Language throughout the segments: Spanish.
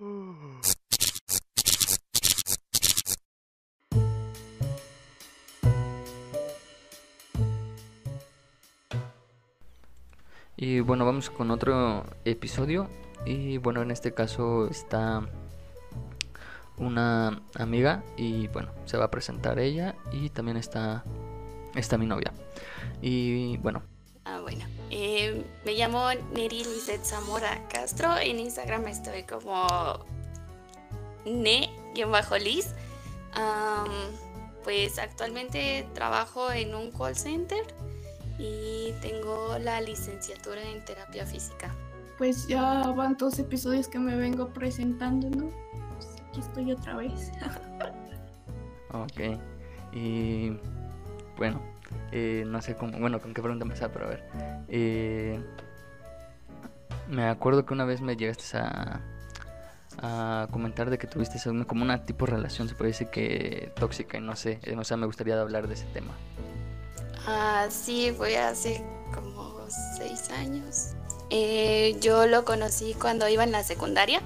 Y bueno, vamos con otro episodio. Y bueno, en este caso está una amiga y bueno, se va a presentar ella y también está, está mi novia. Y bueno. Eh, me llamo Neri Lizeth Zamora Castro. En Instagram estoy como ne-liz. pues actualmente trabajo en un call center y tengo la licenciatura en terapia física. Pues ya van dos episodios que me vengo presentando, ¿no? Pues aquí estoy otra vez. ok. Y bueno, eh, no sé cómo, bueno, con qué pregunta empezar, pero a ver. Eh, me acuerdo que una vez me llegaste a, a comentar de que tuviste como una tipo de relación, se puede decir que tóxica, y no sé, no sé, me gustaría hablar de ese tema. Ah, sí, fue hace como seis años. Eh, yo lo conocí cuando iba en la secundaria.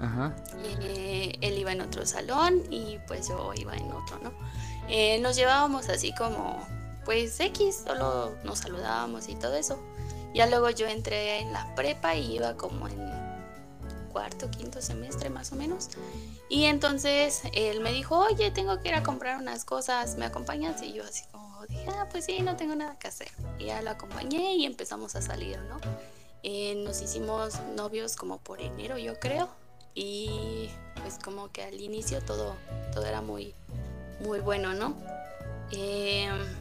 Ajá. Eh, él iba en otro salón y pues yo iba en otro, ¿no? Eh, nos llevábamos así como, pues X, solo nos saludábamos y todo eso. Ya luego yo entré en la prepa y iba como en cuarto, quinto semestre más o menos. Y entonces él me dijo, oye, tengo que ir a comprar unas cosas, ¿me acompañas? Y yo así como, dije, ah, pues sí, no tengo nada que hacer. Y ya lo acompañé y empezamos a salir, ¿no? Eh, nos hicimos novios como por enero, yo creo. Y pues como que al inicio todo, todo era muy, muy bueno, ¿no? Em,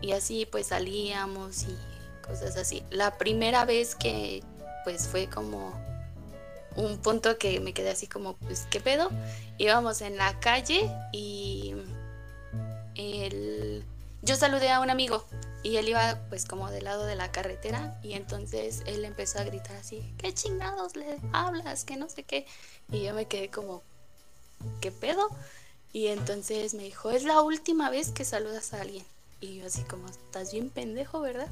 y así pues salíamos y cosas así. La primera vez que pues fue como un punto que me quedé así como, pues, ¿qué pedo? Íbamos en la calle y el yo saludé a un amigo y él iba pues como del lado de la carretera y entonces él empezó a gritar así, ¿qué chingados le hablas? Que no sé qué. Y yo me quedé como, ¿qué pedo? Y entonces me dijo, es la última vez que saludas a alguien. Y yo así como, estás bien pendejo, ¿verdad?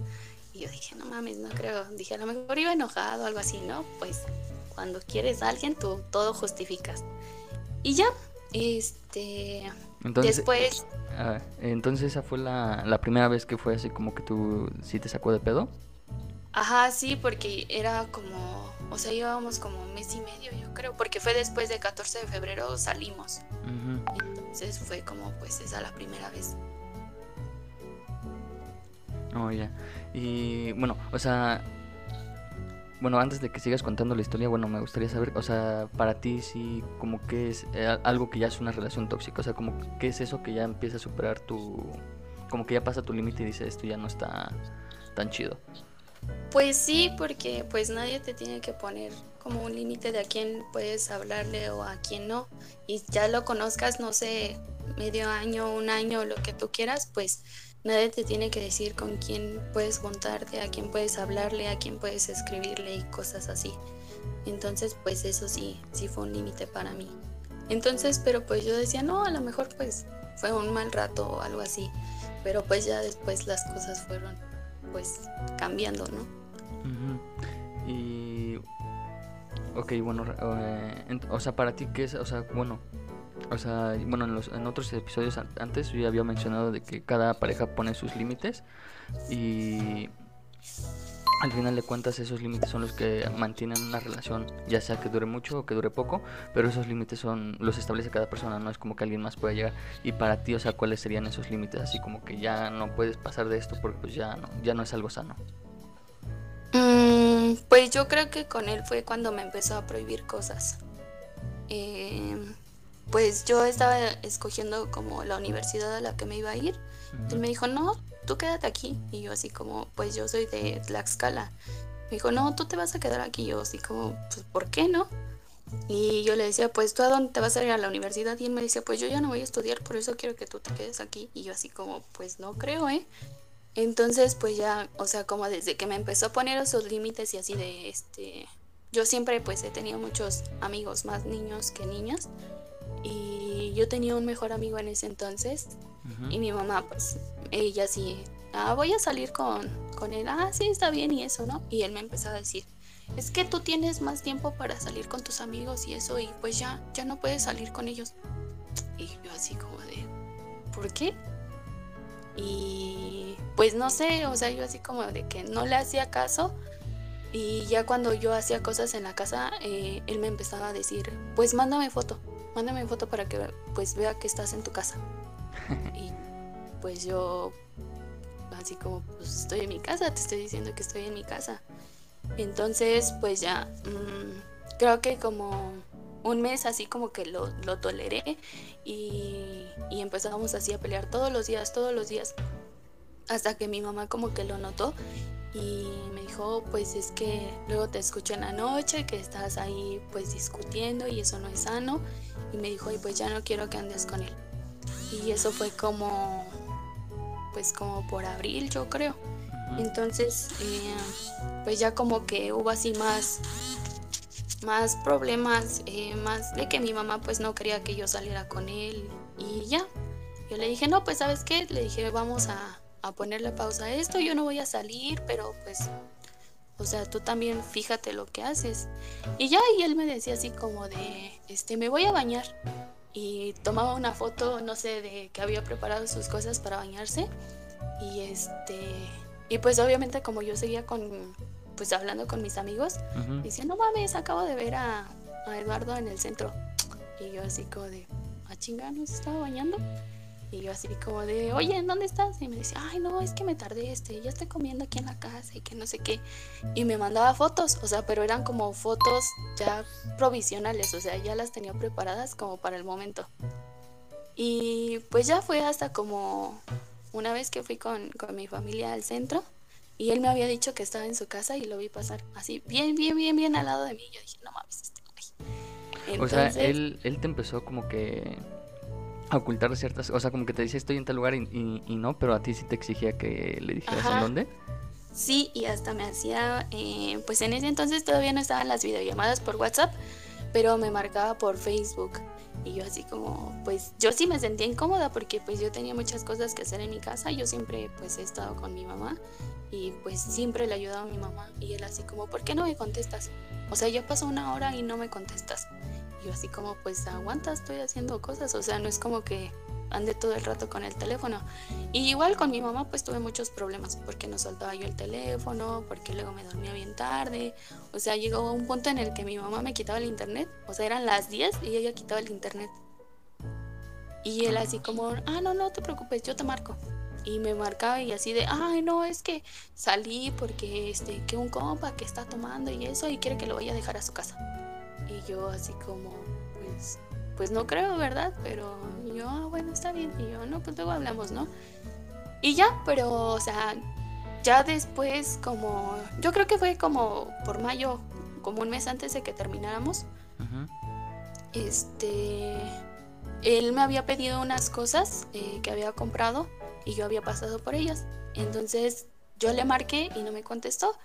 Y yo dije, no mames, no creo. Dije, a lo mejor iba enojado o algo así, ¿no? Pues cuando quieres a alguien, tú todo justificas. Y ya, este... Después... entonces esa fue la, la, primera vez que fue así como que tú sí te sacó de pedo. Ajá, sí, porque era como, o sea, íbamos como un mes y medio, yo creo, porque fue después de 14 de febrero salimos. Entonces fue como, pues, esa la primera vez. Oh. Y bueno, o sea, bueno, antes de que sigas contando la historia, bueno, me gustaría saber, o sea, para ti sí, como que es eh, algo que ya es una relación tóxica, o sea, como que es eso que ya empieza a superar tu, como que ya pasa tu límite y dice esto ya no está tan chido. Pues sí, porque pues nadie te tiene que poner como un límite de a quién puedes hablarle o a quién no. Y ya lo conozcas, no sé, medio año, un año, lo que tú quieras, pues Nadie te tiene que decir con quién puedes contarte, a quién puedes hablarle, a quién puedes escribirle y cosas así. Entonces, pues eso sí, sí fue un límite para mí. Entonces, pero pues yo decía, no, a lo mejor pues fue un mal rato o algo así. Pero pues ya después las cosas fueron pues cambiando, ¿no? Y... Ok, bueno, eh, o sea, para ti, ¿qué es? O sea, bueno, o sea, bueno, en, los, en otros episodios antes yo ya había mencionado de que cada pareja pone sus límites y al final de cuentas esos límites son los que mantienen una relación, ya sea que dure mucho o que dure poco, pero esos límites son los establece cada persona, no es como que alguien más pueda llegar. Y para ti, o sea, ¿cuáles serían esos límites? Así como que ya no puedes pasar de esto porque pues ya no, ya no es algo sano. Mm, pues yo creo que con él fue cuando me empezó a prohibir cosas. Eh, pues yo estaba escogiendo como la universidad a la que me iba a ir. Él me dijo, no, tú quédate aquí. Y yo así como, pues yo soy de Tlaxcala. Me dijo, no, tú te vas a quedar aquí. Yo así como, pues ¿por qué no? Y yo le decía, pues tú a dónde te vas a ir a la universidad? Y él me decía, pues yo ya no voy a estudiar, por eso quiero que tú te quedes aquí. Y yo así como, pues no creo, ¿eh? Entonces, pues ya, o sea, como desde que me empezó a poner esos límites y así de, este, yo siempre pues he tenido muchos amigos, más niños que niñas. Y yo tenía un mejor amigo en ese entonces. Y mi mamá, pues, ella sí, ah, voy a salir con, con él. Ah, sí, está bien y eso, ¿no? Y él me empezó a decir, es que tú tienes más tiempo para salir con tus amigos y eso y pues ya, ya no puedes salir con ellos. Y yo así como de, ¿por qué? Y pues no sé, o sea, yo así como de que no le hacía caso. Y ya cuando yo hacía cosas en la casa, eh, él me empezaba a decir, pues mándame foto, mándame foto para que pues vea que estás en tu casa. y pues yo, así como, pues estoy en mi casa, te estoy diciendo que estoy en mi casa. Entonces, pues ya, mm, creo que como un mes así como que lo, lo toleré y, y empezamos así a pelear todos los días, todos los días. Hasta que mi mamá como que lo notó y me dijo, pues es que luego te escucho en la noche, que estás ahí pues discutiendo y eso no es sano. Y me dijo, y pues ya no quiero que andes con él. Y eso fue como, pues como por abril yo creo. Entonces, eh, pues ya como que hubo así más, más problemas, eh, más de que mi mamá pues no quería que yo saliera con él y ya. Yo le dije, no, pues sabes qué, le dije, vamos a, a ponerle pausa a esto, yo no voy a salir, pero pues, o sea, tú también fíjate lo que haces. Y ya, y él me decía así como de, este, me voy a bañar. Y tomaba una foto, no sé, de que había preparado sus cosas para bañarse. Y este, y pues obviamente como yo seguía con, pues hablando con mis amigos, decía, no mames, acabo de ver a, a, Eduardo en el centro. Y yo así como de, a ah, chingar, ¿no se estaba bañando? Y yo así como de, oye, ¿en dónde estás? Y me decía, ay, no, es que me tardé, este, ya estoy comiendo aquí en la casa y que no sé qué. Y me mandaba fotos, o sea, pero eran como fotos ya provisionales, o sea, ya las tenía preparadas como para el momento. Y pues ya fue hasta como una vez que fui con, mi familia al centro y él me había dicho que estaba en su casa y lo vi pasar así, bien, bien, bien, bien al lado de mí. Yo dije, no mames, este güey. o sea, él, él te empezó como que a ocultar ciertas, o sea, como que te decía estoy en tal lugar y, no, pero a ti sí te exigía que le dijeras en dónde. Sí, y hasta me hacía, eh, pues en ese entonces todavía no estaban las videollamadas por WhatsApp, pero me marcaba por Facebook. Y yo así como, pues yo sí me sentía incómoda porque pues yo tenía muchas cosas que hacer en mi casa. Yo siempre pues he estado con mi mamá y pues siempre le ayudaba a mi mamá. Y él así como, ¿por qué no me contestas? O sea, ya pasó una hora y no me contestas. Y yo así como, pues aguanta, estoy haciendo cosas. O sea, no es como que ande todo el rato con el teléfono. Y igual con mi mamá pues tuve muchos problemas porque no soltaba yo el teléfono, porque luego me dormía bien tarde. O sea, llegó un punto en el que mi mamá me quitaba el internet. O sea, eran las 10 y ella quitaba el internet. Y él así como, ah, no, no te preocupes, yo te marco. Y me marcaba y así de, ay, no, es que salí porque este, que un compa que está tomando y eso y quiere que lo vaya a dejar a su casa. Y yo así como, pues, pues no creo, ¿verdad? Pero yo, ah, bueno, está bien. Y yo, no, pues luego hablamos, ¿no? Y ya, pero, o sea, ya después, como, yo creo que fue como por mayo, como un mes antes de que termináramos. Este, él me había pedido unas cosas eh, que había comprado y yo había pasado por ellas. Entonces yo le marqué y no me contestó.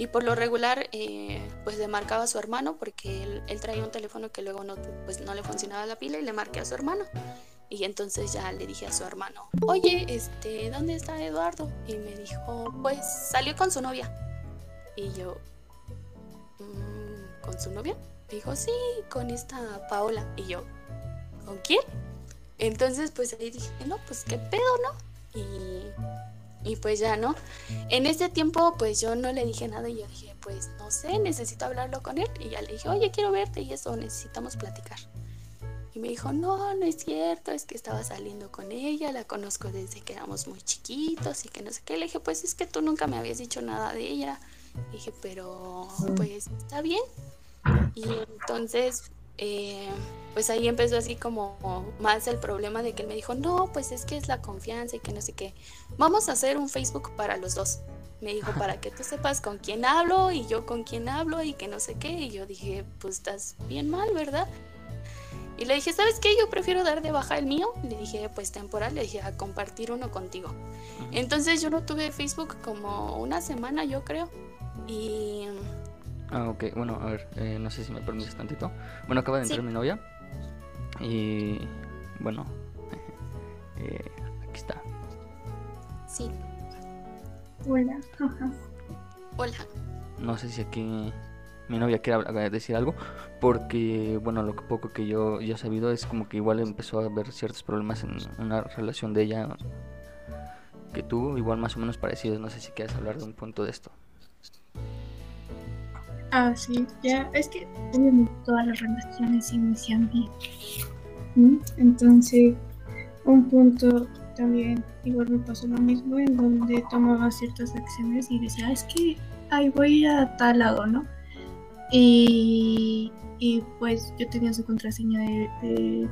Y por lo regular, eh, pues le marcaba a su hermano porque él, traía un teléfono que luego no, pues no le funcionaba la pila y le marqué a su hermano. Y entonces ya le dije a su hermano, oye, este, ¿dónde está Eduardo? Y me dijo, pues salió con su novia. Y yo, mm, ¿con su novia? Dijo, sí, con esta Paola. Y yo, ¿con quién? Entonces pues ahí dije, no, pues qué pedo, ¿no? Y y pues ya, ¿no? En ese tiempo pues yo no le dije nada y yo dije, pues no sé, necesito hablarlo con él. Y ya le dije, oye, quiero verte y eso, necesitamos platicar. Y me dijo, no, no es cierto, es que estaba saliendo con ella, la conozco desde que éramos muy chiquitos y que no sé qué. Le dije, pues es que tú nunca me habías dicho nada de ella. dije, pero pues está bien. Y entonces eh, pues ahí empezó así como más el problema de que él me dijo, no, pues es que es la confianza y que no sé qué. Vamos a hacer un Facebook para los dos. Me dijo, para que tú sepas con quién hablo y yo con quién hablo y que no sé qué. Y yo dije, pues estás bien mal, ¿verdad? Y le dije, ¿sabes qué? Yo prefiero dar de baja el mío. Le dije, pues temporal, le dije, a compartir uno contigo. Entonces yo no tuve Facebook como una semana, yo creo. Y Ah, ok, bueno, a ver, eh, no sé si me permites tantito. Bueno, acaba de entrar mi novia. Y bueno, eh, aquí está. Sí. Hola. Hola. No sé si aquí mi novia quiere decir algo, porque, bueno, lo poco que yo ya he sabido es como que igual empezó a haber ciertos problemas en una relación de ella que tuvo, igual más o menos parecidos. No sé si quieres hablar de un punto de esto. Ah, sí, ya, es que obviamente todas las relaciones inician bien. Entonces, un punto también, igual me pasó lo mismo, en donde tomaba ciertas acciones y decía, es que ahí voy a tal lado, ¿no? Y, y pues yo tenía su contraseña de,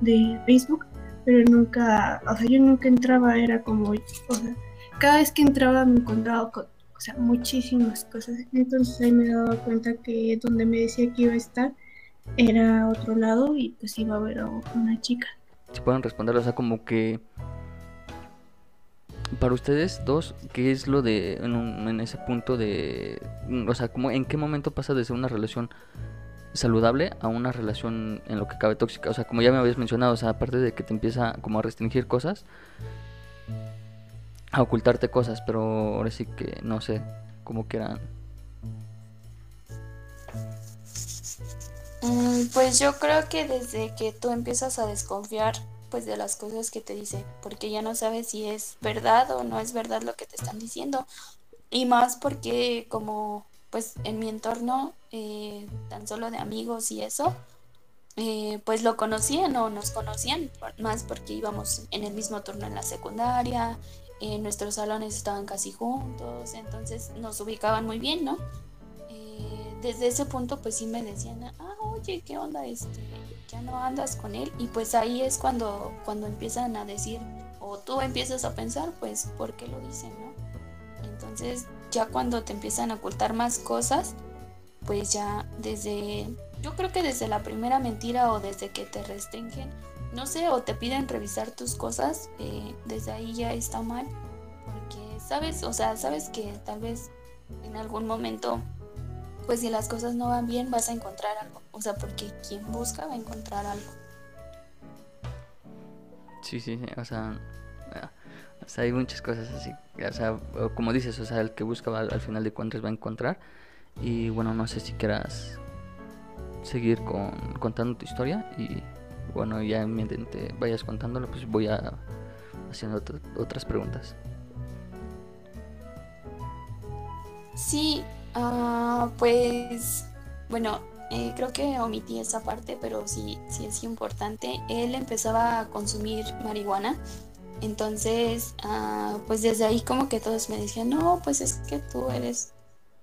de, Facebook, pero nunca, o sea, yo nunca entraba, era como, o sea, cada vez que entraba me encontraba con o sea, muchísimas cosas. Entonces ahí me daba cuenta que donde me decía que iba a estar era otro lado y pues iba a ver a una chica. Si pueden responder, o sea, como que para ustedes dos, ¿qué es lo de en, ese punto de, o sea, como en qué momento pasa de ser una relación saludable a una relación en lo que cabe tóxica? O sea, como ya me habías mencionado, o sea, aparte de que te empieza como a restringir cosas, a ocultarte cosas, pero ahora sí que no sé cómo quieran. Mm, pues yo creo que desde que tú empiezas a desconfiar pues de las cosas que te dice, porque ya no sabes si es verdad o no es verdad lo que te están diciendo. Y más porque como pues en mi entorno, eh, tan solo de amigos y eso, eh, pues lo conocían o nos conocían, más porque íbamos en el mismo turno en la secundaria, nuestros salones estaban casi juntos, entonces nos ubicaban muy bien, ¿no? Eh, desde ese punto pues sí me decían, ah, oye, ¿qué onda? Este, ya no andas con él. Y pues ahí es cuando, cuando empiezan a decir, o tú empiezas a pensar, pues, ¿por qué lo dicen, no? Entonces ya cuando te empiezan a ocultar más cosas, pues ya desde, yo creo que desde la primera mentira o desde que te restringen, no sé, o te piden revisar tus cosas, eh, desde ahí ya está mal, porque sabes, o sea, sabes que tal vez en algún momento, pues si las cosas no van bien, vas a encontrar algo, o sea, porque quien busca va a encontrar algo. Sí, sí, o sea, o sea, hay muchas cosas así, o sea, como dices, o sea, el que busca al final de cuentas va a encontrar, y bueno, no sé si quieras seguir con, contando tu historia y bueno, ya mientras te vayas contándolo, pues voy a haciendo otras preguntas. Sí, uh, pues bueno, eh, creo que omití esa parte, pero sí, sí es importante. Él empezaba a consumir marihuana, entonces, uh, pues desde ahí como que todos me decían, no, pues es que tú eres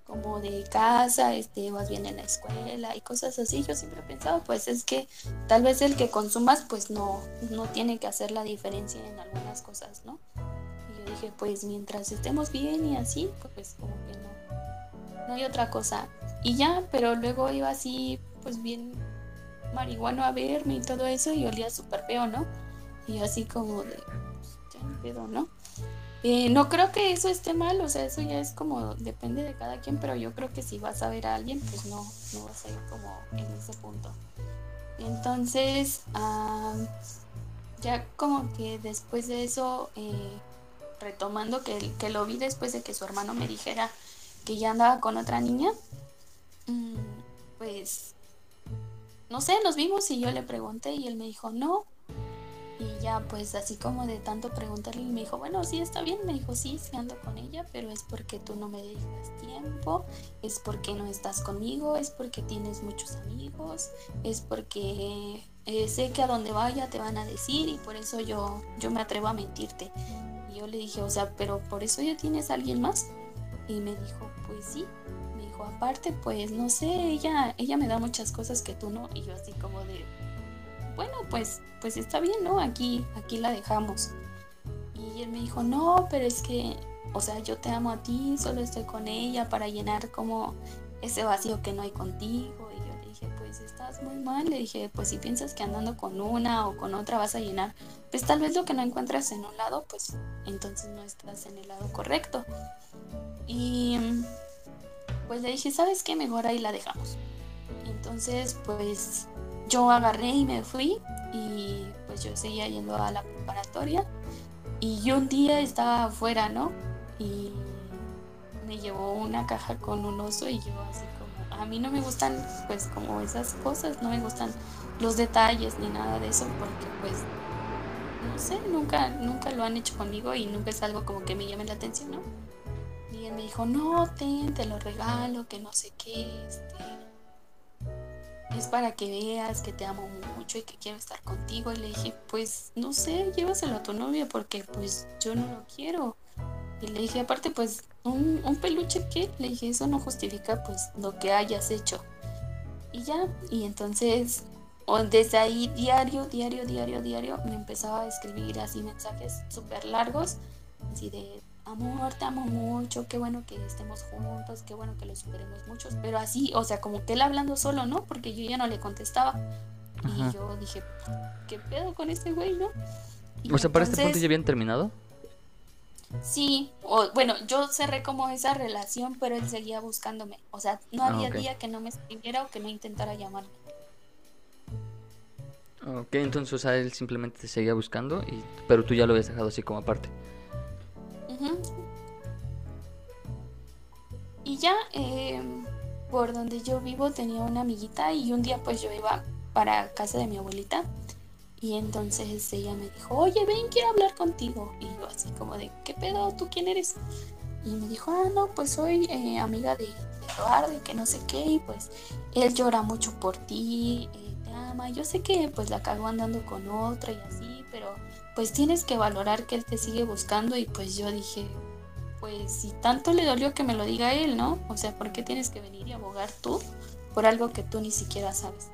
como de casa, este, vas bien en la escuela y cosas así. Yo siempre he pensado, pues es que tal vez el que consumas, pues no, no tiene que hacer la diferencia en algunas cosas, ¿no? Y yo dije, pues mientras estemos bien y así, pues como que no, no hay otra cosa. Y ya, pero luego iba así, pues bien marihuano a verme y todo eso y olía súper feo, ¿no? Y así como de, pues, ya no pedo, ¿no? Eh, no creo que eso esté mal, o sea, eso ya es como, depende de cada quien, pero yo creo que si vas a ver a alguien, pues no, no vas a ir como en ese punto. Entonces, ya como que después de eso, eh, retomando que, que lo vi después de que su hermano me dijera que ya andaba con otra niña, mm, pues, no sé, nos vimos y yo le pregunté y él me dijo, no, y ya pues así como de tanto preguntarle, me dijo, bueno, sí está bien, me dijo, sí, sí ando con ella, pero es porque tú no me dedicas tiempo, es porque no estás conmigo, es porque tienes muchos amigos, es porque eh, sé que a donde vaya te van a decir y por eso yo, yo me atrevo a mentirte. Y yo le dije, o sea, pero por eso ya tienes alguien más. Y me dijo, pues sí. Me dijo, aparte, pues no sé, ella, ella me da muchas cosas que tú no. Y yo así como de, bueno, pues, pues está bien, ¿no? Aquí, aquí la dejamos. Y él me dijo, no, pero es que, o sea, yo te amo a ti, solo estoy con ella para llenar como ese vacío que no hay contigo. Y yo le dije, pues estás muy mal. Le dije, pues si piensas que andando con una o con otra vas a llenar, pues tal vez lo que no encuentras en un lado, pues entonces no estás en el lado correcto. Y pues le dije, ¿sabes qué? Mejor ahí la dejamos. Entonces, pues yo agarré y me fui y pues yo seguía yendo a la preparatoria y yo un día estaba afuera, ¿no? Y me llevó una caja con un oso y yo así como, a mí no me gustan pues como esas cosas, no me gustan los detalles ni nada de eso porque pues no sé, nunca, nunca lo han hecho conmigo y nunca es algo como que me llame la atención, ¿no? Y él me dijo, no, ten, te lo regalo, que no sé qué, este, es para que veas que te amo mucho y que quiero estar contigo. Y le dije, pues no sé, llévaselo a tu novia porque pues yo no lo quiero. Y le dije, aparte, pues un, un peluche que, le dije, eso no justifica pues lo que hayas hecho. Y ya, y entonces desde ahí diario, diario, diario, diario me empezaba a escribir así mensajes súper largos, así de amor, te amo mucho, qué bueno que estemos juntos, qué bueno que lo superemos muchos, pero así, o sea, como que él hablando solo, ¿no? Porque yo ya no le contestaba. Y yo dije, ¿qué pedo con este güey, no? o sea, para este punto ya habían terminado. Sí, o bueno, yo cerré como esa relación, pero él seguía buscándome. O sea, no ah, había día que no me escribiera o que no intentara llamarme. Ok, entonces, o sea, él simplemente te seguía buscando, y, pero tú ya lo habías dejado así como aparte. Y ya, eh, por donde yo vivo tenía una amiguita y un día pues yo iba para casa de mi abuelita y entonces ella me dijo, oye, ven, quiero hablar contigo. Y yo así como de, ¿qué pedo? ¿Tú quién eres? Y me dijo, ah, no, pues soy eh, amiga de, Eduardo y que no sé qué, y pues él llora mucho por ti, eh, te ama. Yo sé que pues la cago andando con otra y así, pero pues tienes que valorar que él te sigue buscando y pues yo dije, pues si tanto le dolió que me lo diga él, ¿no? O sea, ¿por qué tienes que venir y abogar tú por algo que tú ni siquiera sabes?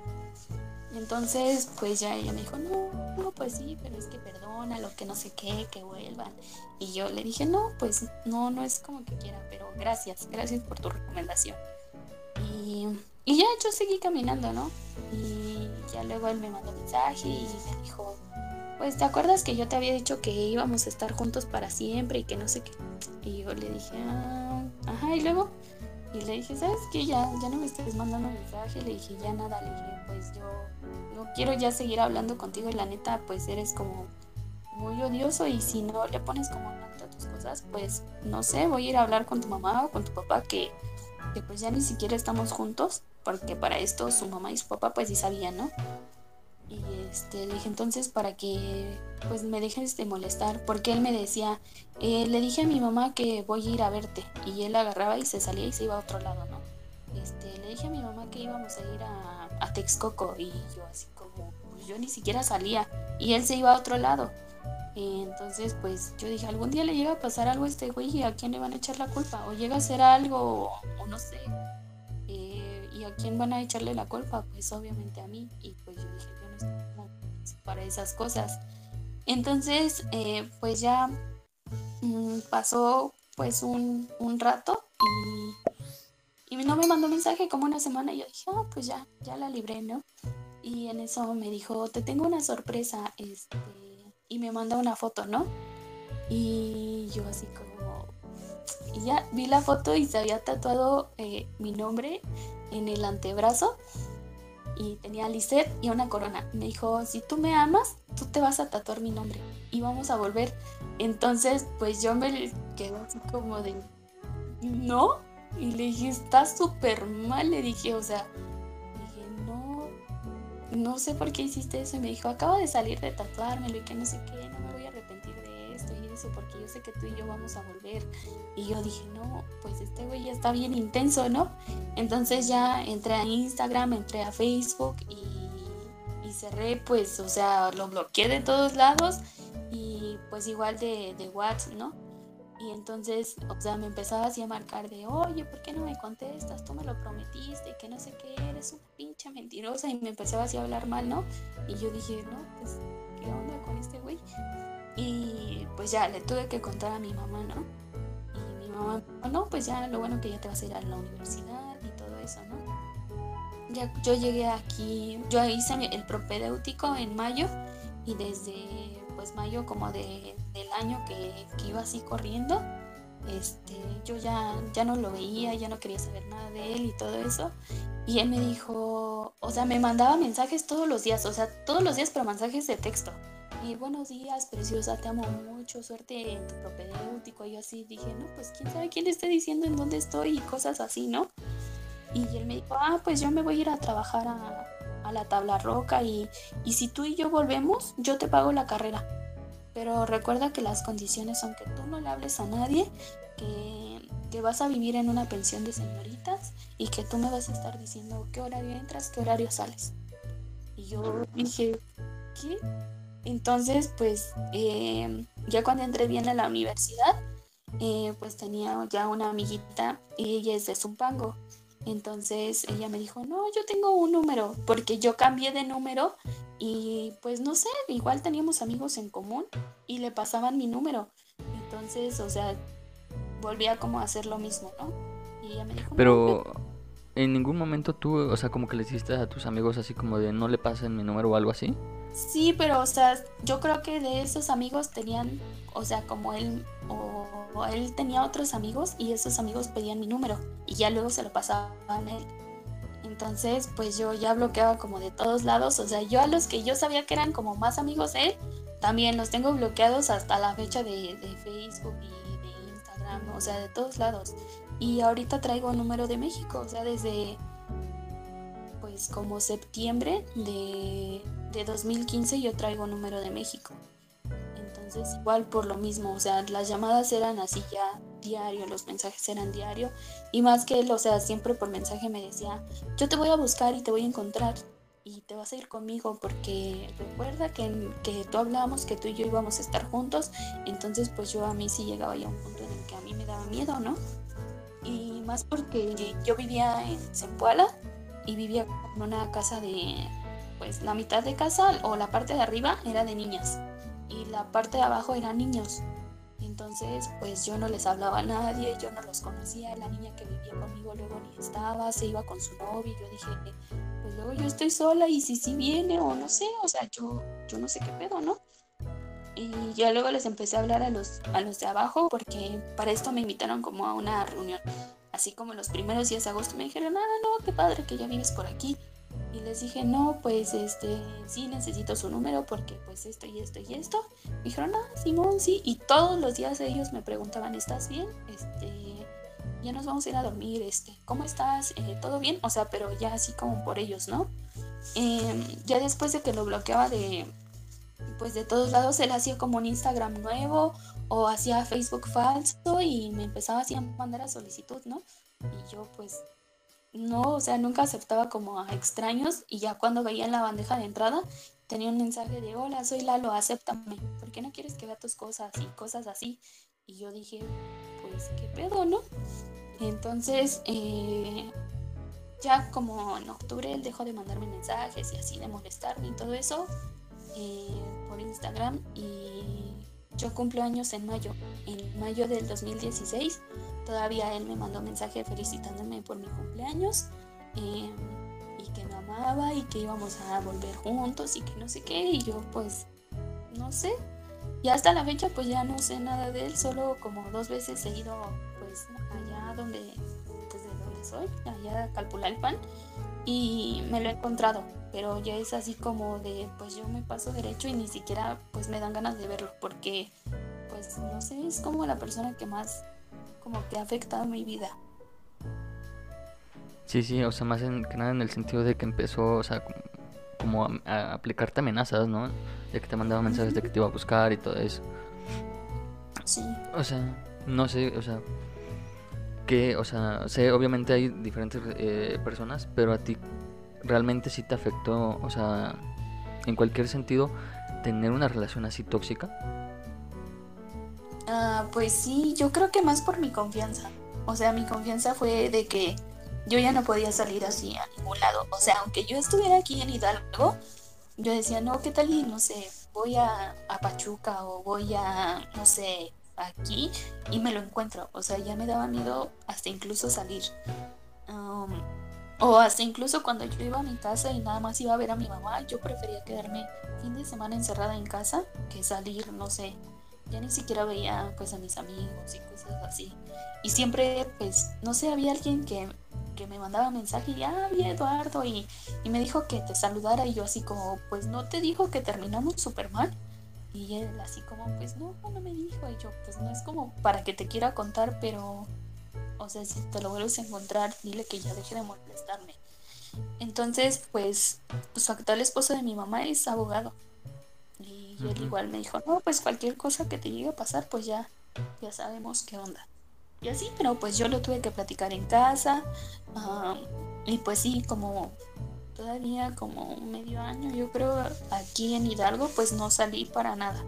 entonces, pues ya ella me dijo, no, no, pues sí, pero es que perdona, lo que no sé qué, que vuelvan. Y yo le dije, no, pues no, no es como que quiera, pero gracias, gracias por tu recomendación. Y, y ya yo seguí caminando, ¿no? Y ya luego él me mandó mensaje y me dijo, pues te acuerdas que yo te había dicho que íbamos a estar juntos para siempre y que no sé qué. Y yo le dije, ah, ajá, y luego, y le dije, ¿sabes qué? Ya, ya no me estés mandando mensaje. Le dije, ya nada, le dije, pues yo no quiero ya seguir hablando contigo y la neta, pues eres como muy odioso y si no le pones como a tus cosas, pues no sé, voy a ir a hablar con tu mamá o con tu papá que, que pues ya ni siquiera estamos juntos, porque para esto su mamá y su papá pues sí sabían, ¿no? Y este, le dije entonces para que pues me dejes de molestar, porque él me decía, eh, le dije a mi mamá que voy a ir a verte, y él agarraba y se salía y se iba a otro lado, ¿no? Este, le dije a mi mamá que íbamos a ir a, Texcoco, y yo así como, pues yo ni siquiera salía, y él se iba a otro lado. entonces, pues yo dije, algún día le llega a pasar algo a este güey y a quién le van a echar la culpa, o llega a hacer algo, o no sé. Eh, ¿Y a quién van a echarle la culpa? Pues obviamente a mí. Y pues yo dije, para esas cosas. Entonces, eh, pues ya mm, pasó pues un, rato y, y, no me mandó mensaje como una semana y yo dije, ah, pues ya, ya la libré, ¿no? Y en eso me dijo, te tengo una sorpresa, este, y me manda una foto, ¿no? Y yo así como, y ya vi la foto y se había tatuado eh, mi nombre en el antebrazo y tenía Lisette y una corona. Me dijo, si tú me amas, tú te vas a tatuar mi nombre y vamos a volver. Entonces, pues yo me quedé así como de, no. Y le dije, está súper mal. Le dije, o sea, dije, no, no sé por qué hiciste eso. Y me dijo, acabo de salir de tatuármelo y que no sé qué, no porque yo sé que tú y yo vamos a volver. Y yo dije, no, pues este güey ya está bien intenso, ¿no? Entonces ya entré a Instagram, entré a Facebook y, cerré, pues, o sea, lo bloqueé de todos lados y pues igual de, de WhatsApp, ¿no? Y entonces, o sea, me empezaba así a marcar de, oye, ¿por qué no me contestas? Tú me lo prometiste que no sé qué, eres una pinche mentirosa. Y me empezaba así a hablar mal, ¿no? Y yo dije, no, pues, ¿qué onda con este güey? Y pues ya le tuve que contar a mi mamá, ¿no? no, pues ya lo bueno que ya te vas a ir a la universidad y todo eso, ¿no? Ya, yo llegué aquí, yo hice el propedéutico en mayo y desde pues mayo como de, del año que, que, iba así corriendo, este, yo ya, ya no lo veía, ya no quería saber nada de él y todo eso. Y él me dijo, o sea, me mandaba mensajes todos los días, o sea, todos los días, pero mensajes de texto y buenos días, preciosa, te amo mucho, suerte en tu propedéutico. Y yo así dije, no, pues quién sabe quién le esté diciendo en dónde estoy y cosas así, ¿no? Y él me dijo, ah, pues yo me voy a ir a trabajar a, a la tabla roca y, y si tú y yo volvemos, yo te pago la carrera. Pero recuerda que las condiciones son que tú no le hables a nadie, que, que, vas a vivir en una pensión de señoritas y que tú me vas a estar diciendo qué horario entras, qué horario sales. Y yo dije, ¿qué? Entonces, pues eh, ya cuando entré bien a la universidad, eh, pues tenía ya una amiguita y ella es de Zumpango. Entonces ella me dijo, no, yo tengo un número, porque yo cambié de número y pues no sé, igual teníamos amigos en común y le pasaban mi número. Entonces, o sea, volvía como a hacer lo mismo, ¿no? Y ella me dijo, pero en ningún momento tú, o sea, como que le hiciste a tus amigos así como de no le pasen mi número o algo así. Sí, pero, o sea, yo creo que de esos amigos tenían, o sea, como él, o, él tenía otros amigos y esos amigos pedían mi número y ya luego se lo pasaban a él. Entonces, pues yo ya bloqueaba como de todos lados, o sea, yo a los que yo sabía que eran como más amigos de él, también los tengo bloqueados hasta la fecha de, de Facebook y O sea, de todos lados. Y ahorita traigo número de México, o sea, desde pues como septiembre de de 2015 yo traigo número de México. Entonces igual por lo mismo, o sea, las llamadas eran así ya diario, los mensajes eran diario y más que él, o sea, siempre por mensaje me decía, yo te voy a buscar y te voy a encontrar y te vas a ir conmigo porque recuerda que, que tú hablábamos que tú y yo íbamos a estar juntos, entonces pues yo a mí sí llegaba ya un punto mí me daba miedo, ¿no? Y más porque yo vivía en Zempoala y vivía en una casa de pues la mitad de casa o la parte de arriba era de niñas y la parte de abajo eran niños. Entonces, pues yo no les hablaba a nadie, yo no los conocía, la niña que vivía conmigo luego ni estaba, se iba con su novio, yo dije, pues luego yo estoy sola y si sí viene o no sé, o sea, yo, yo no sé qué pedo, ¿no? Y ya luego les empecé a hablar a los, a los de abajo porque para esto me invitaron como a una reunión. Así como los primeros días de agosto me dijeron, ah, no, qué padre que ya vives por aquí. Y les dije, no, pues este, sí necesito su número porque pues esto y esto y esto. Me dijeron, ah, Simón, sí. Y todos los días ellos me preguntaban, ¿estás bien? Este, ya nos vamos a ir a dormir, este, ¿cómo estás? Eh, ¿Todo bien? O sea, pero ya así como por ellos, ¿no? Em, ya después de que lo bloqueaba de, pues de todos lados, él hacía como un Instagram nuevo o hacía Facebook falso y me empezaba así a mandar a solicitud, ¿no? Y yo pues no, o sea, nunca aceptaba como a extraños y ya cuando veía en la bandeja de entrada tenía un mensaje de hola, soy Lalo, acéptame, ¿por qué no quieres que vea tus cosas y cosas así? Y yo dije, pues qué pedo, ¿no? Entonces, eh, ya como en octubre él dejó de mandarme mensajes y así de molestarme y todo eso eh, por Instagram y yo cumplo años en mayo, en mayo del 2016 Todavía él me mandó un mensaje felicitándome por mi cumpleaños eh, y que me amaba y que íbamos a volver juntos y que no sé qué. Y yo pues no sé. Y hasta la fecha pues ya no sé nada de él, solo como dos veces he ido pues allá donde, pues de donde soy, allá a Calpulalpan y me lo he encontrado, pero ya es así como de pues yo me paso derecho y ni siquiera pues me dan ganas de verlo porque pues no sé, es como la persona que más como que ha afectado mi vida. Sí, sí, o sea, más en, que nada en el sentido de que empezó, o sea, como, a, aplicarte amenazas, ¿no? De que te mandaba mensajes de que te iba a buscar y todo eso. Sí. O sea, no sé, o sea, que, o sea, sé, obviamente hay diferentes eh, personas, pero a ti realmente sí te afectó, o sea, en cualquier sentido, tener una relación así tóxica. Ah, pues sí, yo creo que más por mi confianza. O sea, mi confianza fue de que yo ya no podía salir así a ningún lado. O sea, aunque yo estuviera aquí en Hidalgo, yo decía, no, ¿qué tal? Y no sé, voy a, Pachuca o voy a, no sé, aquí y me lo encuentro. O sea, ya me daba miedo hasta incluso salir. Um, o hasta incluso cuando yo iba a mi casa y nada más iba a ver a mi mamá, yo prefería quedarme fin de semana encerrada en casa que salir, no sé, ya ni siquiera veía pues a mis amigos y cosas así. Y siempre pues, no sé, había alguien que, me mandaba mensaje y, ah, vi Eduardo y, me dijo que te saludara y yo así como, pues no te dijo que terminamos súper mal. Y él así como, pues no, no me dijo. Y yo, pues no es como para que te quiera contar, pero O sea, si te lo vuelves a encontrar, dile que ya deje de molestarme. Entonces, pues, su actual esposo de mi mamá es abogado. Y él igual me dijo, no, pues cualquier cosa que te llegue a pasar, pues ya, ya sabemos qué onda. Y así, pero pues yo lo tuve que platicar en casa. y pues sí, como todavía como medio año, yo creo, aquí en Hidalgo, pues no salí para nada.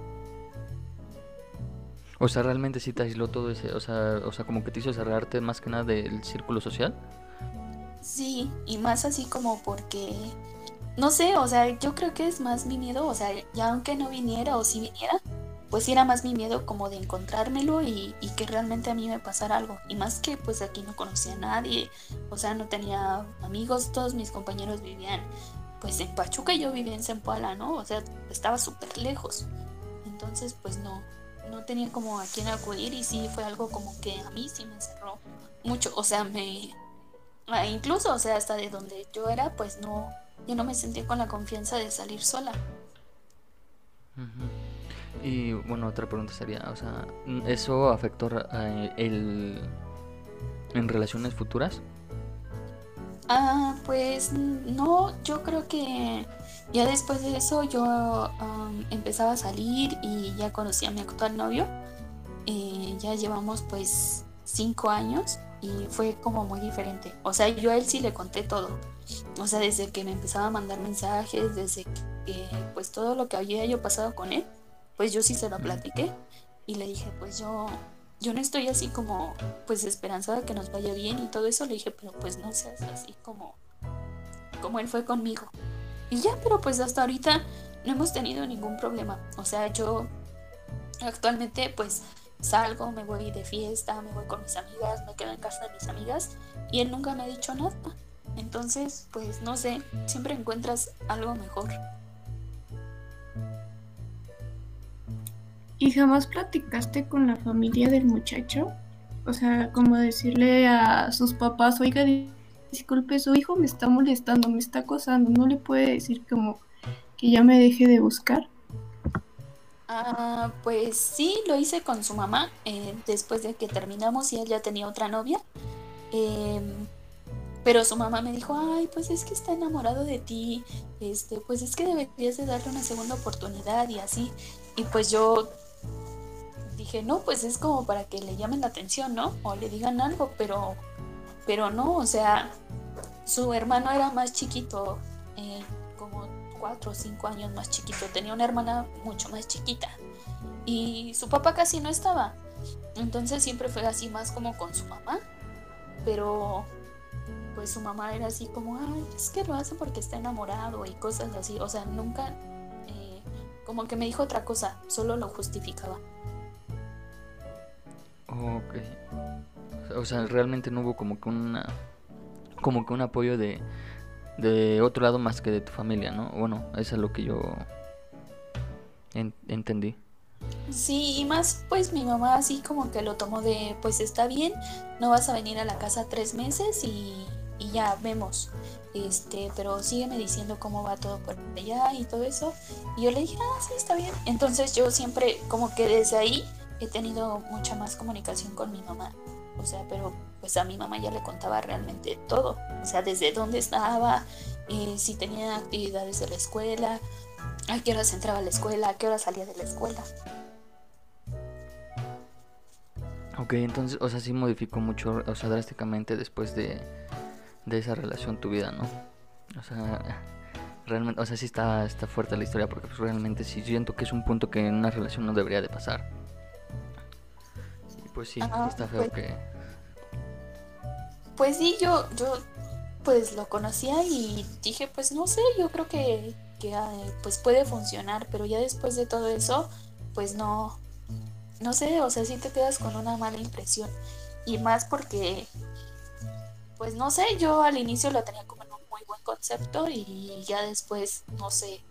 O sea, realmente sí te aisló todo ese, o sea, o sea, como que te hizo cerrarte más que nada del círculo social. Sí, y más así como porque, no sé, o sea, yo creo que es más mi miedo, o sea, ya aunque no viniera o si viniera, pues era más mi miedo como de encontrármelo y, que realmente a mí me pasara algo. Y más que pues aquí no conocía a nadie, o sea, no tenía amigos, todos mis compañeros vivían pues en Pachuca y yo vivía en Zempoala, ¿no? O sea, estaba súper lejos. Entonces pues no, no tenía como a quién acudir y sí fue algo como que a mí sí me encerró mucho, o sea, me ah, incluso, o sea, hasta de donde yo era, pues no yo no me sentía con la confianza de salir sola. Y bueno, otra pregunta sería, o sea, ¿eso afectó eh, el en relaciones futuras? Ah, pues no, yo creo que ya después de eso yo empezaba a salir y ya conocí a mi actual novio. Eh, ya llevamos pues cinco años y fue como muy diferente. O sea, yo a él sí le conté todo. O sea, desde que me empezaba a mandar mensajes, desde que pues todo lo que había yo pasado con él, pues yo sí se lo platiqué y le dije, pues yo yo no estoy así como pues esperanzada que nos vaya bien y todo eso le dije, pero pues no seas así como como él fue conmigo. Y ya, pero pues hasta ahorita no hemos tenido ningún problema. O sea, yo actualmente pues salgo, me voy de fiesta, me voy con mis amigas, me quedo en casa de mis amigas y él nunca me ha dicho nada. Entonces, pues no sé, siempre encuentras algo mejor. ¿Y jamás platicaste con la familia del muchacho? O sea, como decirle a sus papás, oiga, disculpe, su hijo me está molestando, me está acosando, no le puede decir como que ya me deje de buscar. Ah, pues sí, lo hice con su mamá eh, después de que terminamos y él ya tenía otra novia. Em, pero su mamá me dijo, ay, pues es que está enamorado de ti, este, pues es que deberías de darle una segunda oportunidad y así. Y pues yo dije, no, pues es como para que le llamen la atención, ¿no? O le digan algo, pero pero no, o sea, su hermano era más chiquito, eh, como cuatro o cinco años más chiquito. Tenía una hermana mucho más chiquita. Y su papá casi no estaba. Entonces siempre fue así más como con su mamá. Pero pues su mamá era así como, ay, es que lo hace porque está enamorado y cosas así. O sea, nunca, eh, como que me dijo otra cosa, solo lo justificaba. Ok o sea, realmente no hubo como que una como que un apoyo de de otro lado más que de tu familia, ¿no? Bueno, eso es lo que yo entendí. Sí, y más pues mi mamá así como que lo tomó de, pues está bien, no vas a venir a la casa tres meses y, y ya vemos, este, pero sígueme diciendo cómo va todo por allá y todo eso. Y yo le dije, ah, sí, está bien. Entonces yo siempre como que desde ahí he tenido mucha más comunicación con mi mamá. O sea, pero pues a mi mamá ya le contaba realmente todo. O sea, desde dónde estaba, eh, si tenía actividades de la escuela, a qué horas entraba a la escuela, a qué hora salía de la escuela. Ok, entonces, o sea, sí modificó mucho, o sea, drásticamente después de, de esa relación tu vida, ¿no? O sea, realmente, o sea, sí está, está fuerte la historia porque pues, realmente sí siento que es un punto que en una relación no debería de pasar pues sí, está feo pues que... Pues sí, yo, yo pues lo conocía y dije, pues no sé, yo creo que, que pues puede funcionar, pero ya después de todo eso, pues no, no sé, o sea, sí te quedas con una mala impresión. Y más porque, pues no sé, yo al inicio lo tenía como en un muy buen concepto y ya después, no sé,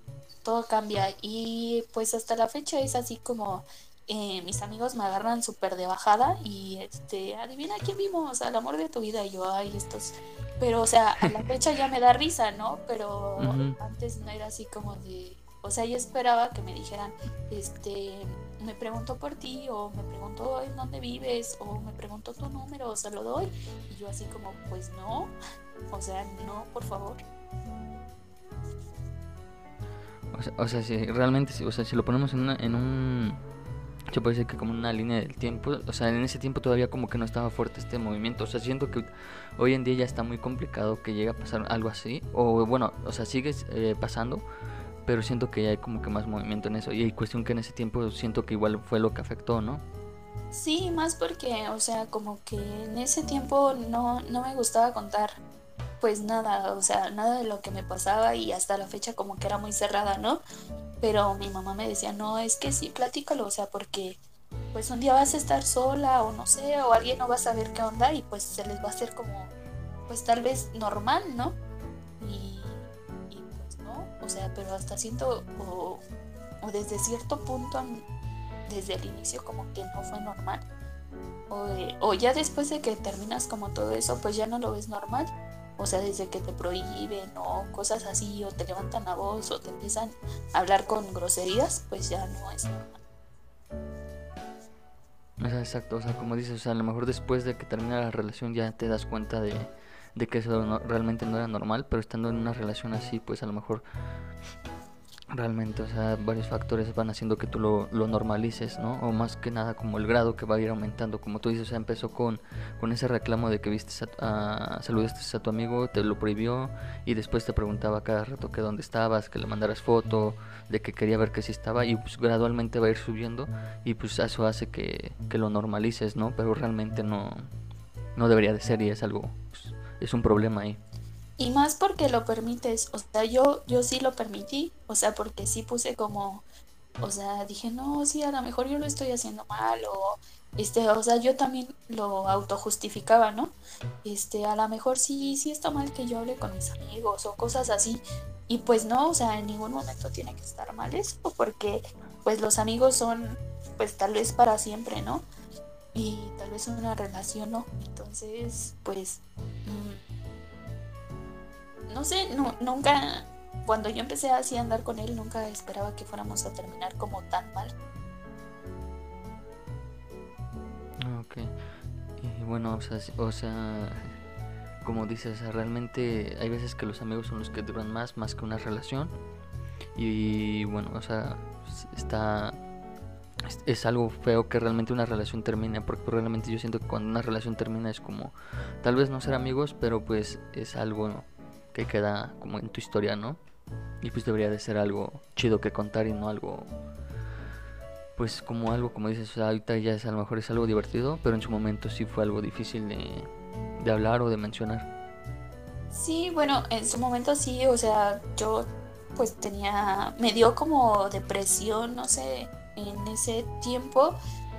todo cambia. Y pues hasta la fecha es así como eh, mis amigos me agarran súper de bajada y este, adivina quién vimos, al amor de tu vida. Y yo, ay, estos. Pero, o sea, a la fecha ya me da risa, ¿no? Pero antes no era así como de, O sea, yo esperaba que me dijeran, este, me pregunto por ti, o me pregunto en dónde vives, o me pregunto tu número, o se lo doy. Y yo así como, pues no, o sea, no, por favor. O sea, si realmente, o sea, si lo ponemos en, en un yo puede ser que como una línea del tiempo, o sea, en ese tiempo todavía como que no estaba fuerte este movimiento, o sea, siento que hoy en día ya está muy complicado que llegue a pasar algo así, o bueno, o sea, sigue eh, pasando, pero siento que ya hay como que más movimiento en eso, y hay cuestión que en ese tiempo siento que igual fue lo que afectó, ¿no? Sí, más porque, o sea, como que en ese tiempo no, no me gustaba contar pues nada, o sea, nada de lo que me pasaba y hasta la fecha como que era muy cerrada, ¿no? Pero mi mamá me decía, no, es que sí, platícalo, o sea, porque pues un día vas a estar sola o no sé, o alguien no va a saber qué onda y pues se les va a hacer como, pues tal vez normal, ¿no? Y, pues no, o sea, pero hasta siento, o, desde cierto punto, desde el inicio como que no fue normal. O, o ya después de que terminas como todo eso, pues ya no lo ves normal o sea, desde que te prohíben o cosas así, o te levantan la voz o te empiezan a hablar con groserías, pues ya no es normal. Exacto, o sea, como dices, o sea, a lo mejor después de que termina la relación ya te das cuenta de, de que eso realmente no era normal, pero estando en una relación así, pues a lo mejor realmente, o sea, varios factores van haciendo que tú lo, lo, normalices, ¿no? O más que nada como el grado que va a ir aumentando, como tú dices, o sea, empezó con, con ese reclamo de que viste a, saludaste a tu amigo, te lo prohibió y después te preguntaba cada rato que dónde estabas, que le mandaras foto, de que quería ver que sí estaba y pues gradualmente va a ir subiendo y pues eso hace que, que lo normalices, ¿no? Pero realmente no, no debería de ser y es algo, pues, es un problema ahí. Y más porque lo permites, o sea, yo, yo sí lo permití, o sea, porque sí puse como, o sea, dije, no, sí, a lo mejor yo lo estoy haciendo mal, o, este, o sea, yo también lo autojustificaba, ¿no? Este, a lo mejor sí, sí está mal que yo hable con mis amigos, o cosas así, y pues no, o sea, en ningún momento tiene que estar mal eso, porque pues los amigos son, pues tal vez para siempre, ¿no? Y tal vez una relación no, entonces, pues... Mm, no sé, no, nunca, cuando yo empecé así a andar con él, nunca esperaba que fuéramos a terminar como tan mal. Ah, ok. Y bueno, o sea, o sea, como dices, realmente hay veces que los amigos son los que duran más, más que una relación. Y bueno, o sea, está es, algo feo que realmente una relación termine, porque realmente yo siento que cuando una relación termina es como, tal vez no ser amigos, pero pues es algo que queda como en tu historia, ¿no? Y pues debería de ser algo chido que contar y no algo pues como algo como dices, ahorita ya es a lo mejor es algo divertido, pero en su momento sí fue algo difícil de, de hablar o de mencionar. Sí, bueno, en su momento sí, o sea, yo pues tenía, me dio como depresión, no sé, en ese tiempo,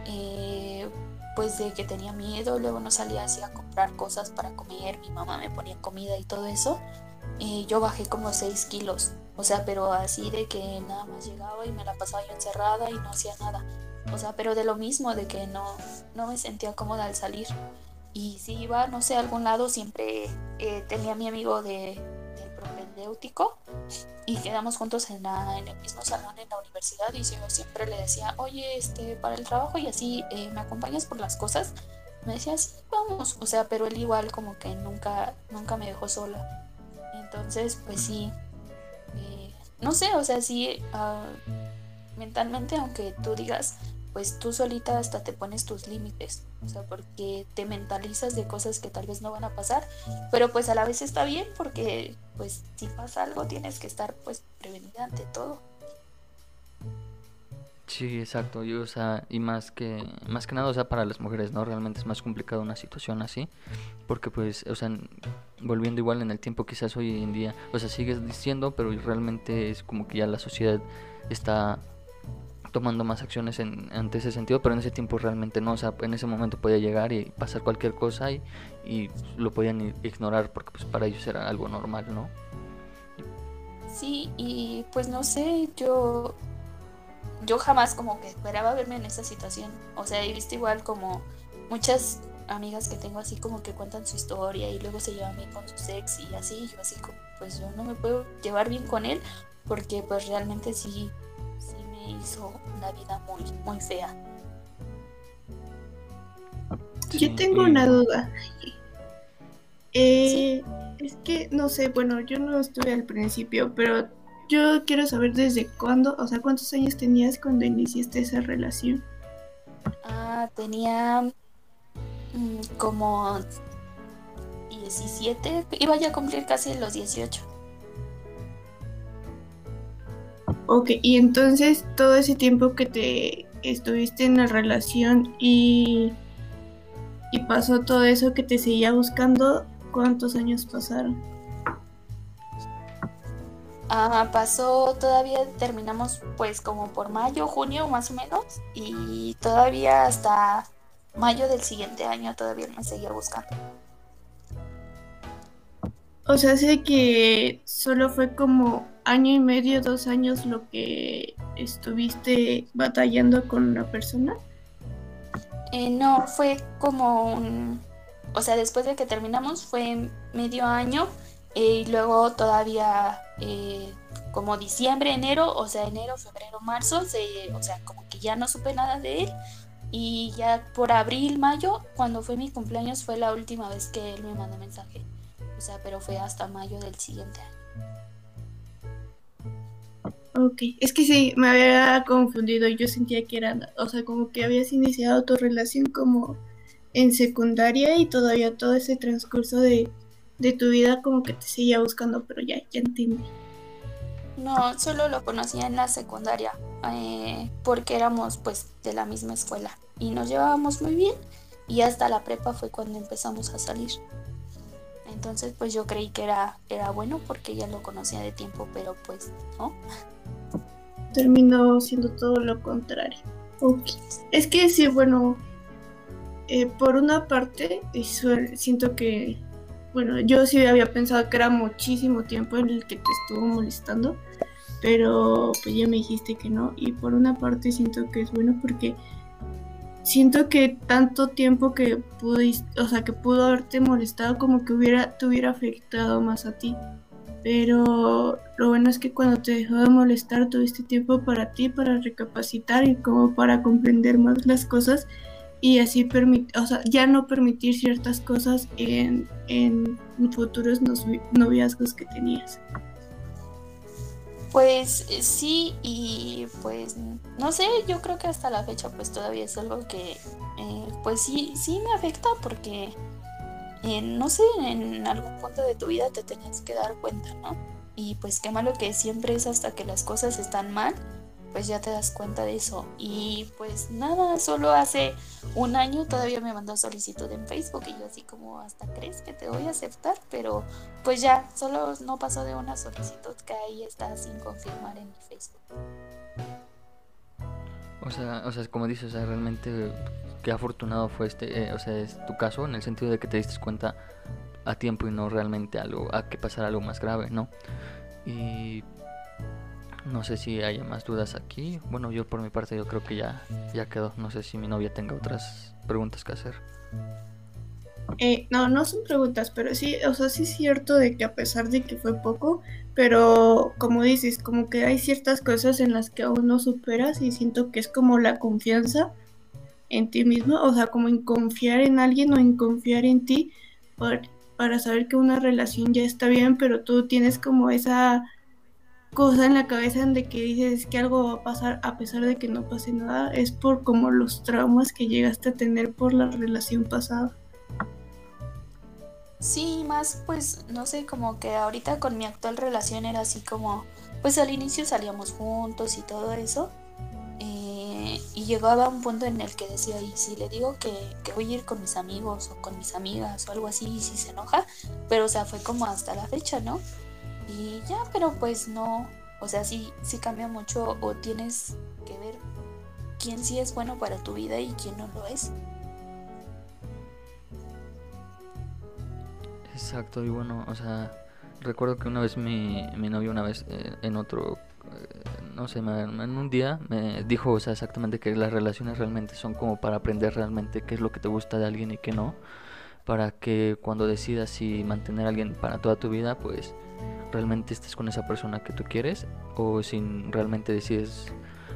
eh, pues de que tenía miedo, luego no salía así a comprar cosas para comer, mi mamá me ponía comida y todo eso, yo bajé como 6 kilos. O sea, pero así de que nada más llegaba y me la pasaba yo encerrada y no hacía nada. O sea, pero de lo mismo, de que no, no me sentía cómoda al salir. Y si iba, no sé, a algún lado, siempre eh, tenía mi amigo de, propedéutico y quedamos juntos en, la, en el mismo salón en la universidad y yo siempre le decía, oye, este, para el trabajo y así, eh, ¿me acompañas por las cosas? Me decía, sí, vamos. O sea, pero él igual como que nunca, nunca me dejó sola. Entonces, pues sí, eh, no sé, o sea, sí, ah, mentalmente, aunque tú digas, pues tú solita hasta te pones tus límites, o sea, porque te mentalizas de cosas que tal vez no van a pasar, pero pues a la vez está bien porque pues si pasa algo tienes que estar pues prevenida ante todo. Sí, exacto, yo, o sea, y más que, más que nada, o sea, para las mujeres, ¿no? Realmente es más complicado una situación así, porque pues, o sea, volviendo igual en el tiempo quizás hoy en día, o sea, sigues diciendo, pero realmente es como que ya la sociedad está tomando más acciones en, ante ese sentido, pero en ese tiempo realmente no, o sea, en ese momento podía llegar y pasar cualquier cosa y, y lo podían ignorar porque pues para ellos era algo normal, ¿no? Sí, y pues no sé, yo yo jamás como que esperaba verme en esa situación. O sea, he visto igual como muchas amigas que tengo así como que cuentan su historia y luego se llevan bien con su ex y así, yo así como, pues yo no me puedo llevar bien con él porque pues realmente sí, sí me hizo una vida muy, muy fea. Yo tengo una duda. Eh, es que, no sé, bueno, yo no estuve al principio, pero yo quiero saber desde cuándo, o sea, cuántos años tenías cuando iniciaste esa relación. Ah, tenía mm, como 17, iba ya a cumplir casi los 18. Ok, y entonces todo ese tiempo que te estuviste en la relación y, y pasó todo eso que te seguía buscando, ¿cuántos años pasaron? Ah, pasó, todavía terminamos pues como por mayo, junio más o menos, y todavía hasta mayo del siguiente año todavía me seguía buscando. O sea, sé que solo fue como año y medio, dos años lo que estuviste batallando con una persona. Eh, no, fue como un... O sea, después de que terminamos fue medio año eh, y luego todavía eh, como diciembre, enero, o sea, enero, febrero, marzo, o sea, como que ya no supe nada de él. Y ya por abril, mayo, cuando fue mi cumpleaños, fue la última vez que él me mandó mensaje. O sea, pero fue hasta mayo del siguiente año. Ok, es que sí, me había confundido. Yo sentía que era, o sea, como que habías iniciado tu relación como en secundaria y todavía todo ese transcurso de, tu vida como que te seguía buscando, pero ya, ya entendí. No, solo lo conocía en la secundaria, eh, porque éramos pues de la misma escuela y nos llevábamos muy bien y hasta la prepa fue cuando empezamos a salir. Entonces pues yo creí que era, era bueno porque ya lo conocía de tiempo, pero pues no. Terminó siendo todo lo contrario. Es que sí, bueno, eh, por una parte, siento que, bueno, yo sí había pensado que era muchísimo tiempo en el que te estuvo molestando, pero pues ya me dijiste que no. Y por una parte siento que es bueno porque siento que tanto tiempo que pudiste, o sea, que pudo haberte molestado como que hubiera, te hubiera afectado más a ti. Pero lo bueno es que cuando te dejó de molestar tuviste tiempo para ti, para recapacitar y como para comprender más las cosas y así permitir, o sea, ya no permitir ciertas cosas en, en futuros noviazgos que tenías. Pues eh, sí, y pues no sé, yo creo que hasta la fecha pues todavía es algo que eh, pues sí, sí me afecta porque eh, no sé, en algún punto de tu vida te tenías que dar cuenta, ¿no? Y pues qué malo que siempre es hasta que las cosas están mal pues ya te das cuenta de eso. Y pues nada, solo hace un año todavía me mandó solicitud en Facebook y yo así como, hasta crees que te voy a aceptar, pero pues ya, solo no pasó de una solicitud que ahí está sin confirmar en mi Facebook. O sea, o sea, como dices, realmente qué afortunado fue este, eh, o sea, es tu caso en el sentido de que te diste cuenta a tiempo y no realmente algo, a que pasara algo más grave, ¿no? Y no sé si haya más dudas aquí. Bueno, yo por mi parte yo creo que ya, ya quedó. No sé si mi novia tenga otras preguntas que hacer. Eh, no, no son preguntas, pero sí, o sea, sí es cierto de que a pesar de que fue poco, pero como dices, como que hay ciertas cosas en las que aún no superas y siento que es como la confianza en ti mismo, o sea, como en confiar en alguien o en confiar en ti para saber que una relación ya está bien, pero tú tienes como esa cosa en la cabeza de que dices que algo va a pasar a pesar de que no pase nada, es por como los traumas que llegaste a tener por la relación pasada. Sí, más pues no sé, como que ahorita con mi actual relación era así como, pues al inicio salíamos juntos y todo eso. Eh, y llegaba un punto en el que decía, y si le digo que, que, voy a ir con mis amigos o con mis amigas o algo así, y si se enoja, pero o sea, fue como hasta la fecha, ¿no? Y ya, pero pues no, o sea, sí, sí cambia mucho o tienes que ver quién sí es bueno para tu vida y quién no lo es. Exacto, y bueno, o sea, recuerdo que una vez mi, mi novio, una vez eh, en otro, eh, no sé, en un día me dijo, o sea, exactamente que las relaciones realmente son como para aprender realmente qué es lo que te gusta de alguien y qué no. Para que cuando decidas si mantener a alguien para toda tu vida, pues realmente estés con esa persona que tú quieres o si realmente decides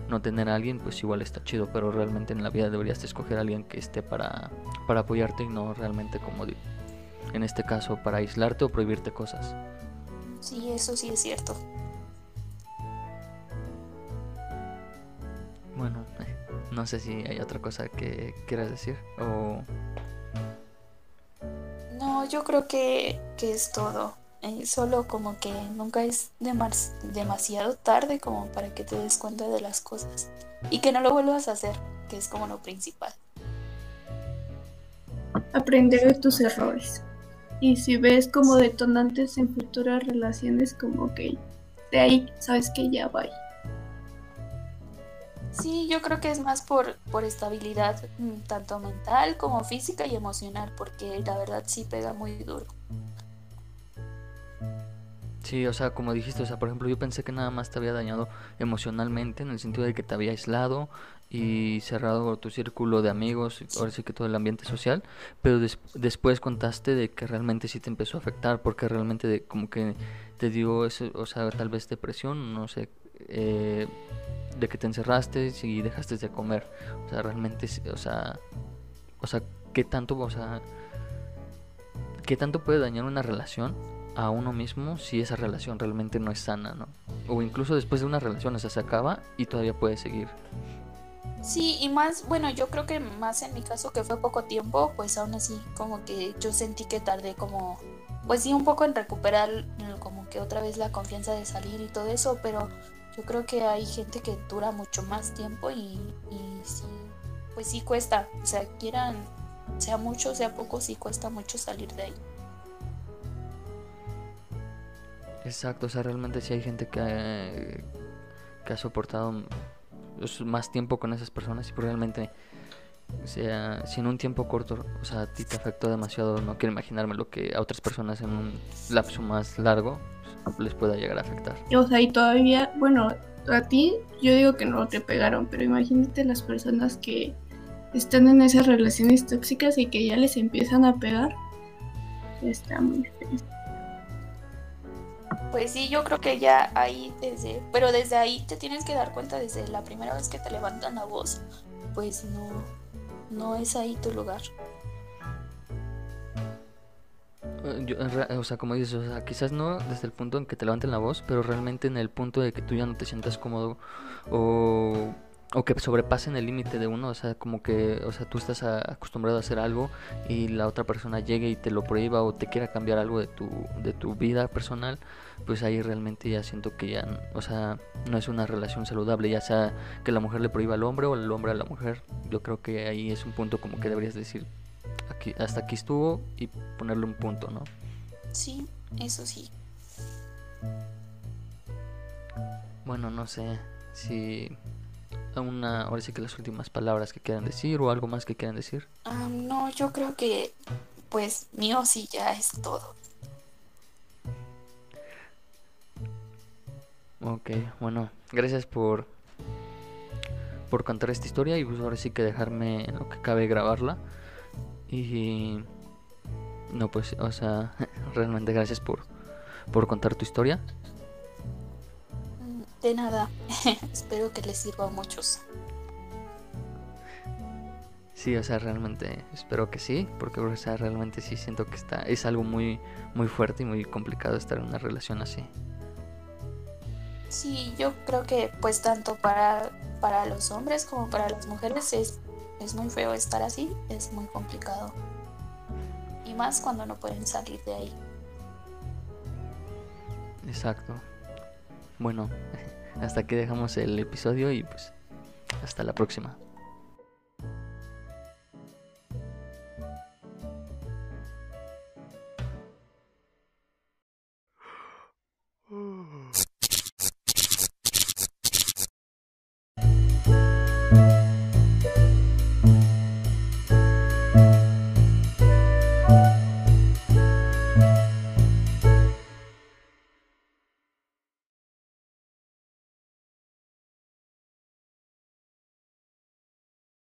no tener a alguien, pues igual está chido, pero realmente en la vida deberías escoger a alguien que esté para, para apoyarte y no realmente como en este caso para aislarte o prohibirte cosas. Sí, eso sí es cierto. Bueno, no sé si hay otra cosa que quieras decir o... No, yo creo que, que es todo. Eh, solo como que nunca es demasiado tarde como para que te des cuenta de las cosas y que no lo vuelvas a hacer, que es como lo principal. Aprender de tus errores. Y si ves como detonantes en futuras relaciones, como que de ahí sabes que ya va. Sí, yo creo que es más por, por estabilidad, mm, tanto mental como física y emocional, porque la verdad sí pega muy duro. Sí, o sea, como dijiste, o sea, por ejemplo, yo pensé que nada más te había dañado emocionalmente, en el sentido de que te había aislado y cerrado tu círculo de amigos, ahora sí que todo el ambiente social, pero después contaste de que realmente sí te empezó a afectar, porque realmente de, como que te dio, ese, o sea, tal vez depresión, no sé, eh, de que te encerraste y dejaste de comer, o sea, realmente, o sea, o sea, ¿qué tanto, o sea, qué tanto puede dañar una relación? a uno mismo si esa relación realmente no es sana, ¿no? O incluso después de una relación, o sea, se acaba y todavía puede seguir. Sí, y más, bueno, yo creo que más en mi caso que fue poco tiempo, pues aún así como que yo sentí que tardé como, pues sí, un poco en recuperar como que otra vez la confianza de salir y todo eso, pero yo creo que hay gente que dura mucho más tiempo y, sí, pues sí cuesta, o sea, quieran, sea mucho, sea poco, sí cuesta mucho salir de ahí. Exacto, o sea, realmente sí hay gente que, ha soportado pues, más tiempo con esas personas y pues realmente, sea, si en un tiempo corto, o sea, a ti te afectó demasiado, no quiero imaginarme lo que a otras personas en un lapso más largo pues, les pueda llegar a afectar. O sea, y todavía, bueno, a ti yo digo que no te pegaron, pero imagínate las personas que están en esas relaciones tóxicas y que ya les empiezan a pegar. Está muy feo. Pues sí, yo creo que ya ahí desde, pero desde ahí te tienes que dar cuenta desde la primera vez que te levantan la voz, pues no, no es ahí tu lugar. Eh, o sea, como dices, o sea, quizás no desde el punto en que te levanten la voz, pero realmente en el punto de que tú ya no te sientas cómodo o o que sobrepasen el límite de uno, o sea, como que, o sea, tú estás acostumbrado a hacer algo y la otra persona llegue y te lo prohíba o te quiera cambiar algo de tu, de tu vida personal, pues ahí realmente ya siento que ya, o sea, no es una relación saludable, ya sea que la mujer le prohíba al hombre o el hombre a la mujer, yo creo que ahí es un punto como que deberías decir, aquí, hasta aquí estuvo y ponerle un punto, ¿no? Sí, eso sí. Bueno, no sé si una, ahora sí que las últimas palabras que quieran decir o algo más que quieran decir. Ah, no, yo creo que pues mío sí ya es todo. Ok, bueno, gracias por por contar esta historia y pues ahora sí que dejarme en lo que cabe grabarla. Y no pues, o sea, realmente gracias por por contar tu historia. De nada. Espero que les sirva a muchos. Sí, o sea, realmente espero que sí, porque o sea, realmente sí siento que está es algo muy muy fuerte y muy complicado estar en una relación así. Sí, yo creo que pues tanto para para los hombres como para las mujeres es es muy feo estar así, es muy complicado. Y más cuando no pueden salir de ahí. Exacto. Bueno, hasta aquí dejamos el episodio y pues hasta la próxima.